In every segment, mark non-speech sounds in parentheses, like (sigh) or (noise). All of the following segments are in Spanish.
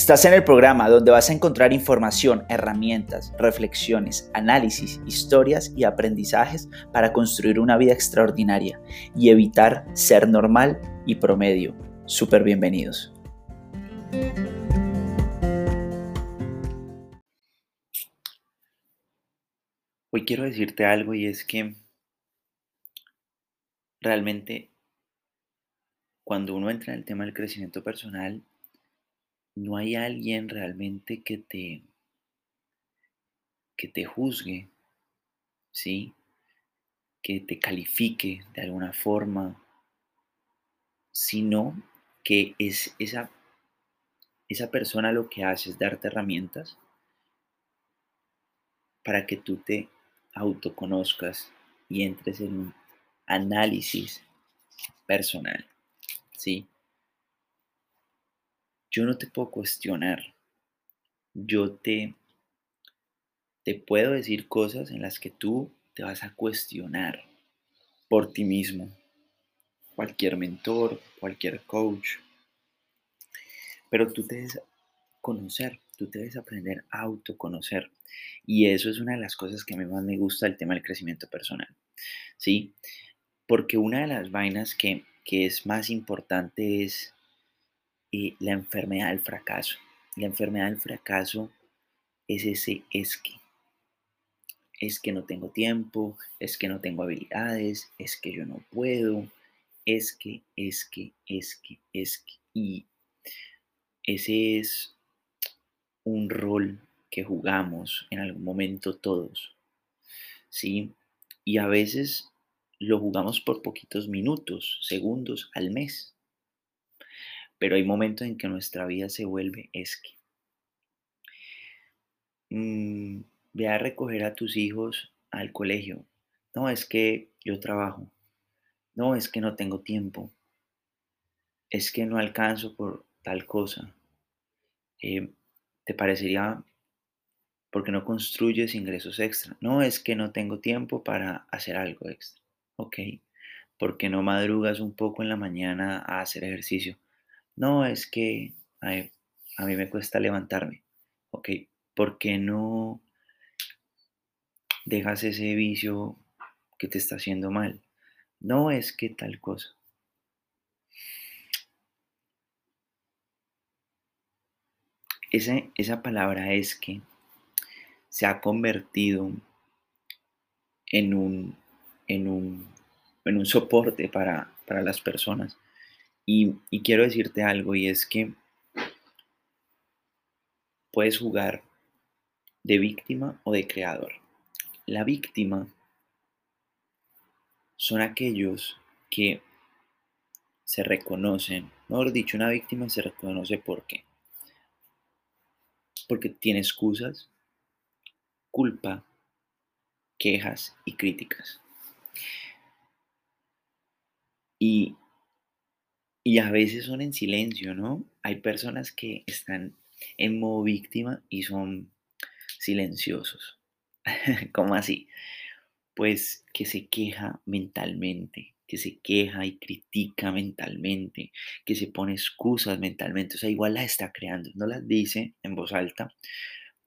Estás en el programa donde vas a encontrar información, herramientas, reflexiones, análisis, historias y aprendizajes para construir una vida extraordinaria y evitar ser normal y promedio. Súper bienvenidos. Hoy quiero decirte algo y es que realmente cuando uno entra en el tema del crecimiento personal, no hay alguien realmente que te que te juzgue, ¿sí? Que te califique de alguna forma, sino que es esa, esa persona lo que hace es darte herramientas para que tú te autoconozcas y entres en un análisis personal, ¿sí? Yo no te puedo cuestionar. Yo te, te puedo decir cosas en las que tú te vas a cuestionar por ti mismo. Cualquier mentor, cualquier coach. Pero tú te debes conocer, tú te debes aprender a autoconocer. Y eso es una de las cosas que a mí más me gusta del tema del crecimiento personal. ¿Sí? Porque una de las vainas que, que es más importante es y la enfermedad del fracaso. La enfermedad del fracaso es ese es que. Es que no tengo tiempo, es que no tengo habilidades, es que yo no puedo, es que, es que, es que, es que. Y ese es un rol que jugamos en algún momento todos. ¿Sí? Y a veces lo jugamos por poquitos minutos, segundos al mes. Pero hay momentos en que nuestra vida se vuelve esque. Mm, ve a recoger a tus hijos al colegio. No, es que yo trabajo. No, es que no tengo tiempo. Es que no alcanzo por tal cosa. Eh, ¿Te parecería porque no construyes ingresos extra? No, es que no tengo tiempo para hacer algo extra. Ok. ¿Por qué no madrugas un poco en la mañana a hacer ejercicio? No, es que a mí me cuesta levantarme. Ok, ¿por qué no dejas ese vicio que te está haciendo mal? No es que tal cosa. esa palabra es que se ha convertido en un, en un, en un soporte para, para las personas y, quiero decirte algo y es que puedes jugar de víctima o de creador. La víctima son aquellos que se reconocen, mejor dicho, una víctima se reconoce por qué. Porque tiene excusas, culpa, quejas y críticas. Y y a veces son en silencio, ¿no? Hay personas que están en modo víctima y son silenciosos. (laughs) ¿Cómo así? Pues que se queja mentalmente, que se queja y critica mentalmente, que se pone excusas mentalmente. O sea, igual las está creando, no las dice en voz alta,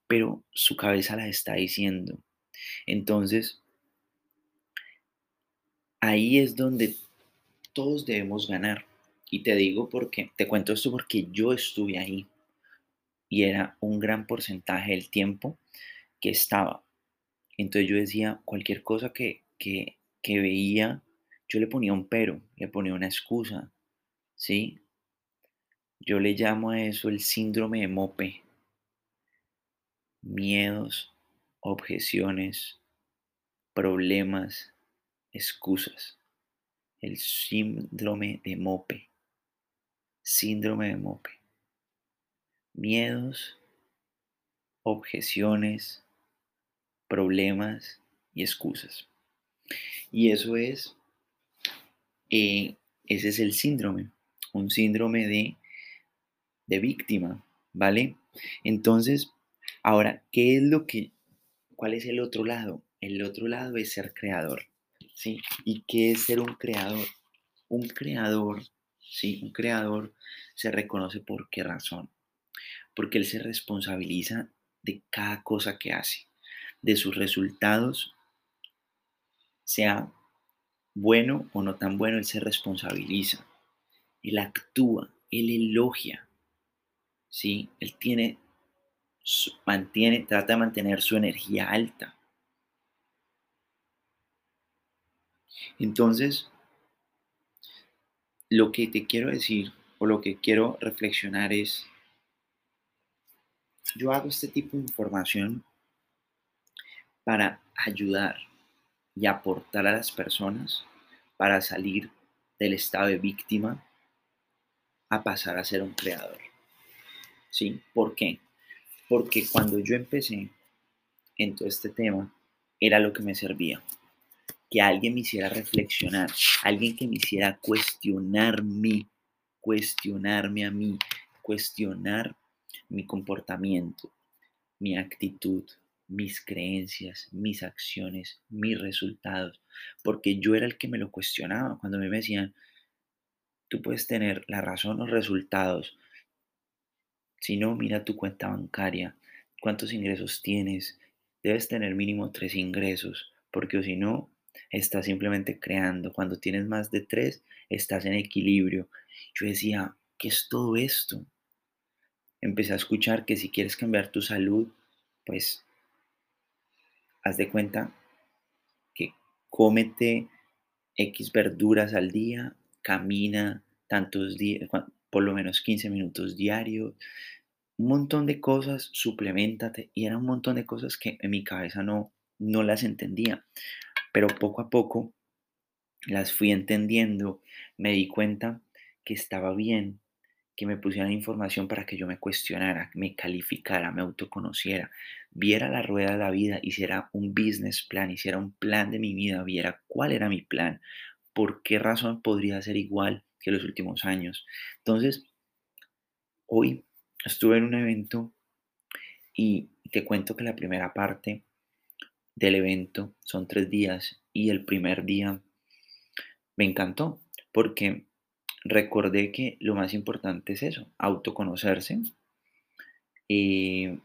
pero su cabeza las está diciendo. Entonces, ahí es donde todos debemos ganar y te digo porque, te cuento esto porque yo estuve ahí y era un gran porcentaje del tiempo que estaba. Entonces yo decía, cualquier cosa que, que, que veía, yo le ponía un pero, le ponía una excusa, ¿sí? Yo le llamo a eso el síndrome de Mope. Miedos, objeciones, problemas, excusas. El síndrome de Mope. Síndrome de Mope. Miedos, objeciones, problemas y excusas. Y eso es, eh, ese es el síndrome, un síndrome de, de víctima, ¿vale? Entonces, ahora, ¿qué es lo que, cuál es el otro lado? El otro lado es ser creador, ¿sí? ¿Y qué es ser un creador? Un creador ¿sí? Un creador se reconoce por qué razón. porque Él se responsabiliza de cada cosa que hace, de sus resultados, sea bueno o no tan bueno, Él se responsabiliza, Él actúa, Él elogia, ¿sí? Él tiene, mantiene, trata de mantener su energía alta. Entonces, lo que te quiero decir o lo que quiero reflexionar es, yo hago este tipo de información para ayudar y aportar a las personas para salir del estado de víctima a pasar a ser un creador. ¿Sí? ¿Por qué? Porque cuando yo empecé en todo este tema, era lo que me servía. Que alguien me hiciera reflexionar, alguien que me hiciera cuestionarme, cuestionarme a mí, cuestionar mi comportamiento, mi actitud, mis creencias, mis acciones, mis resultados, porque yo era el que me lo cuestionaba. Cuando me decían, tú puedes tener la razón o resultados, si no, mira tu cuenta bancaria, cuántos ingresos tienes, debes tener mínimo tres ingresos, porque si no, estás simplemente creando, cuando tienes más de tres, estás en equilibrio. Yo decía, ¿qué es todo esto? Empecé a escuchar que si quieres cambiar tu salud, pues haz de cuenta que cómete X verduras al día, camina tantos días, por lo menos 15 minutos diarios, un montón de cosas, suplementate, y era un montón de cosas que en mi cabeza no, no las entendía, pero poco a poco las fui entendiendo, me di cuenta que estaba bien que me pusieran información para que yo me cuestionara, me calificara, me autoconociera, viera la rueda de la vida, hiciera un business plan, hiciera un plan de mi vida, viera cuál era mi plan, por qué razón podría ser igual que los últimos años. Entonces, hoy estuve en un evento y te cuento que la primera parte del evento son tres días y el primer día me encantó porque recordé que lo más importante es eso, autoconocerse. y eh,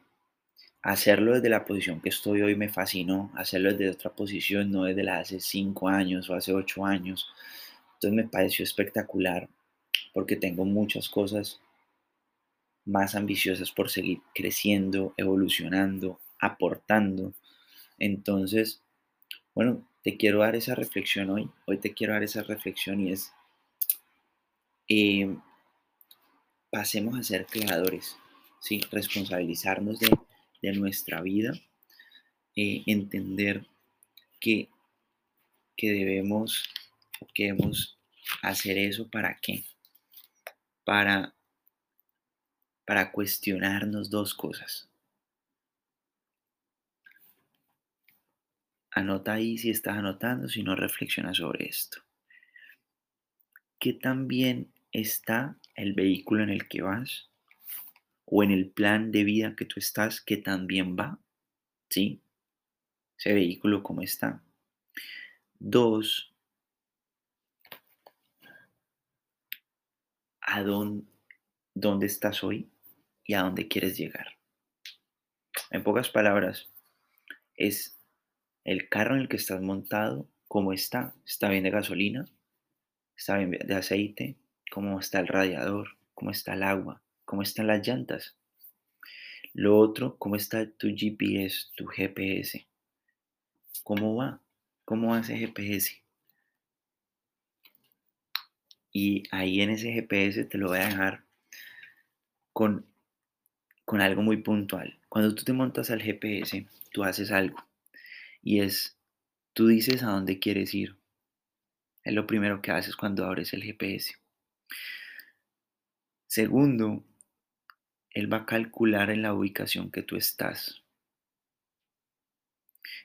hacerlo desde la posición que estoy hoy me fascinó, hacerlo desde otra posición, no desde la hace cinco años o hace ocho años. Entonces me pareció espectacular porque tengo muchas cosas más ambiciosas por seguir creciendo, evolucionando, aportando. Entonces, bueno, te quiero dar esa reflexión hoy. Hoy te quiero dar esa reflexión y es eh, pasemos a ser creadores, ¿sí? responsabilizarnos de, nuestra vida, eh, entender que, que debemos, que debemos hacer eso para qué? Para, para cuestionarnos dos cosas. Anota ahí si estás anotando, si no reflexiona sobre esto. ¿Qué también está el vehículo en el que vas o en el plan de vida que tú estás que también va, ¿sí? Ese vehículo cómo está. Dos, a dónde, dónde estás hoy y a dónde quieres llegar. En pocas palabras, es el carro en el que estás montado, cómo está, está bien de gasolina, está bien de aceite, cómo está el radiador, cómo está el agua, cómo están las llantas. Lo otro, cómo está tu GPS, tu GPS. ¿Cómo va? ¿Cómo va ese GPS? Y ahí en ese GPS te lo voy a dejar con, con algo muy puntual. Cuando tú te montas al GPS, tú haces algo. Y es, tú dices a dónde quieres ir. Es lo primero que haces cuando abres el GPS. Segundo, él va a calcular en la ubicación que tú estás.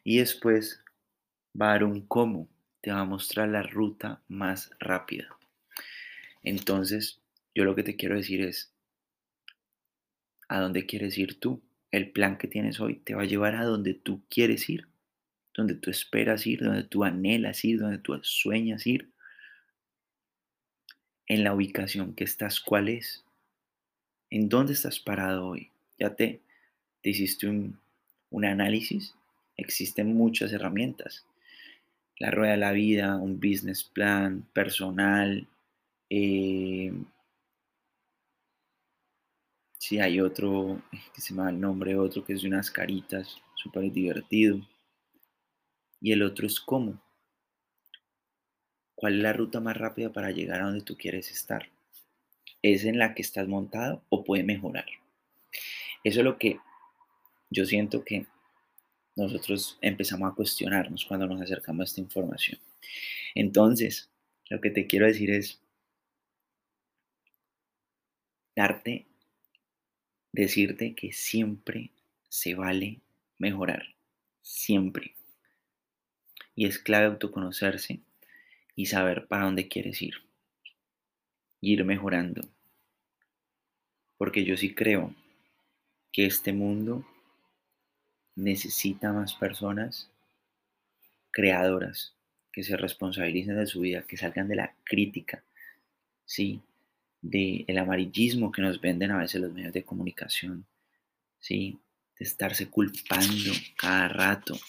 Y después va a dar un cómo, te va a mostrar la ruta más rápida. Entonces, yo lo que te quiero decir es, ¿a dónde quieres ir tú? El plan que tienes hoy te va a llevar a donde tú quieres ir, donde tú esperas ir, donde tú anhelas ir, donde tú sueñas ir en la ubicación que estás, ¿cuál es? ¿En dónde estás parado hoy? Ya te, te hiciste un, un análisis. Existen muchas herramientas. La rueda de la vida, un business plan personal. Eh, si hay otro, que se me va el nombre, otro que es de unas caritas, súper divertido. Y el otro es cómo. ¿Cuál es la ruta más rápida para llegar a donde tú quieres estar? ¿Es en la que estás montado o puede mejorar? Eso es lo que yo siento que nosotros empezamos a cuestionarnos cuando nos acercamos a esta información. Entonces, lo que te quiero decir es darte, decirte que siempre se vale mejorar, siempre. Y es clave autoconocerse y saber para dónde quieres ir. Y ir mejorando. Porque yo sí creo que este mundo necesita más personas creadoras que se responsabilicen de su vida, que salgan de la crítica, ¿sí? del el amarillismo que nos venden a veces los medios de comunicación, ¿sí? de estarse culpando cada rato,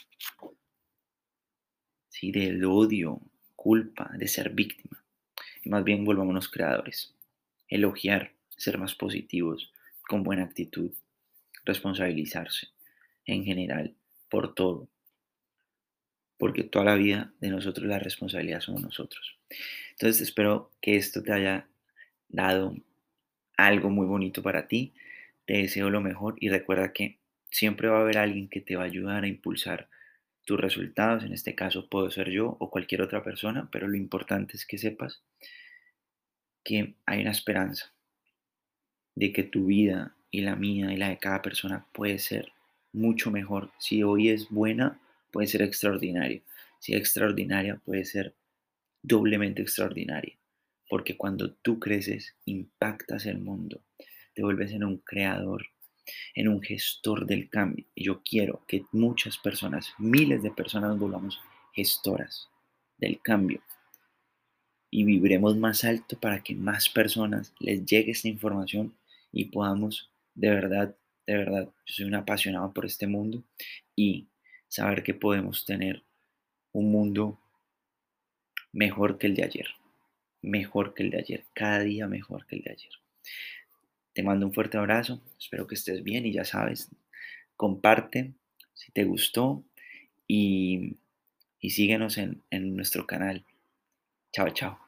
¿sí? del odio, culpa, de ser víctima. Y más bien volvámonos creadores. Elogiar, ser más positivos, con buena actitud, responsabilizarse en general por todo. Porque toda la vida de nosotros la responsabilidad somos nosotros. Entonces espero que esto te haya dado algo muy bonito para ti. Te deseo lo mejor y recuerda que siempre va a haber alguien que te va a ayudar a impulsar tus resultados. En este caso puedo ser yo o cualquier otra persona, pero lo importante es que sepas que hay una esperanza de que tu vida y la mía y la de cada persona puede ser mucho mejor. Si hoy es buena, puede ser extraordinaria. Si es extraordinaria, puede ser doblemente extraordinaria. Porque cuando tú creces, impactas el mundo, te vuelves en un creador, en un gestor del cambio. Y yo quiero que muchas personas, miles de personas, volvamos gestoras del cambio. Y vibremos más alto para que más personas les llegue esta información y podamos de verdad, de verdad, yo soy un apasionado por este mundo y saber que podemos tener un mundo mejor que el de ayer, mejor que el de ayer, cada día mejor que el de ayer. Te mando un fuerte abrazo, espero que estés bien y ya sabes, comparte si te gustó y, síguenos en, nuestro canal. Chao, chao.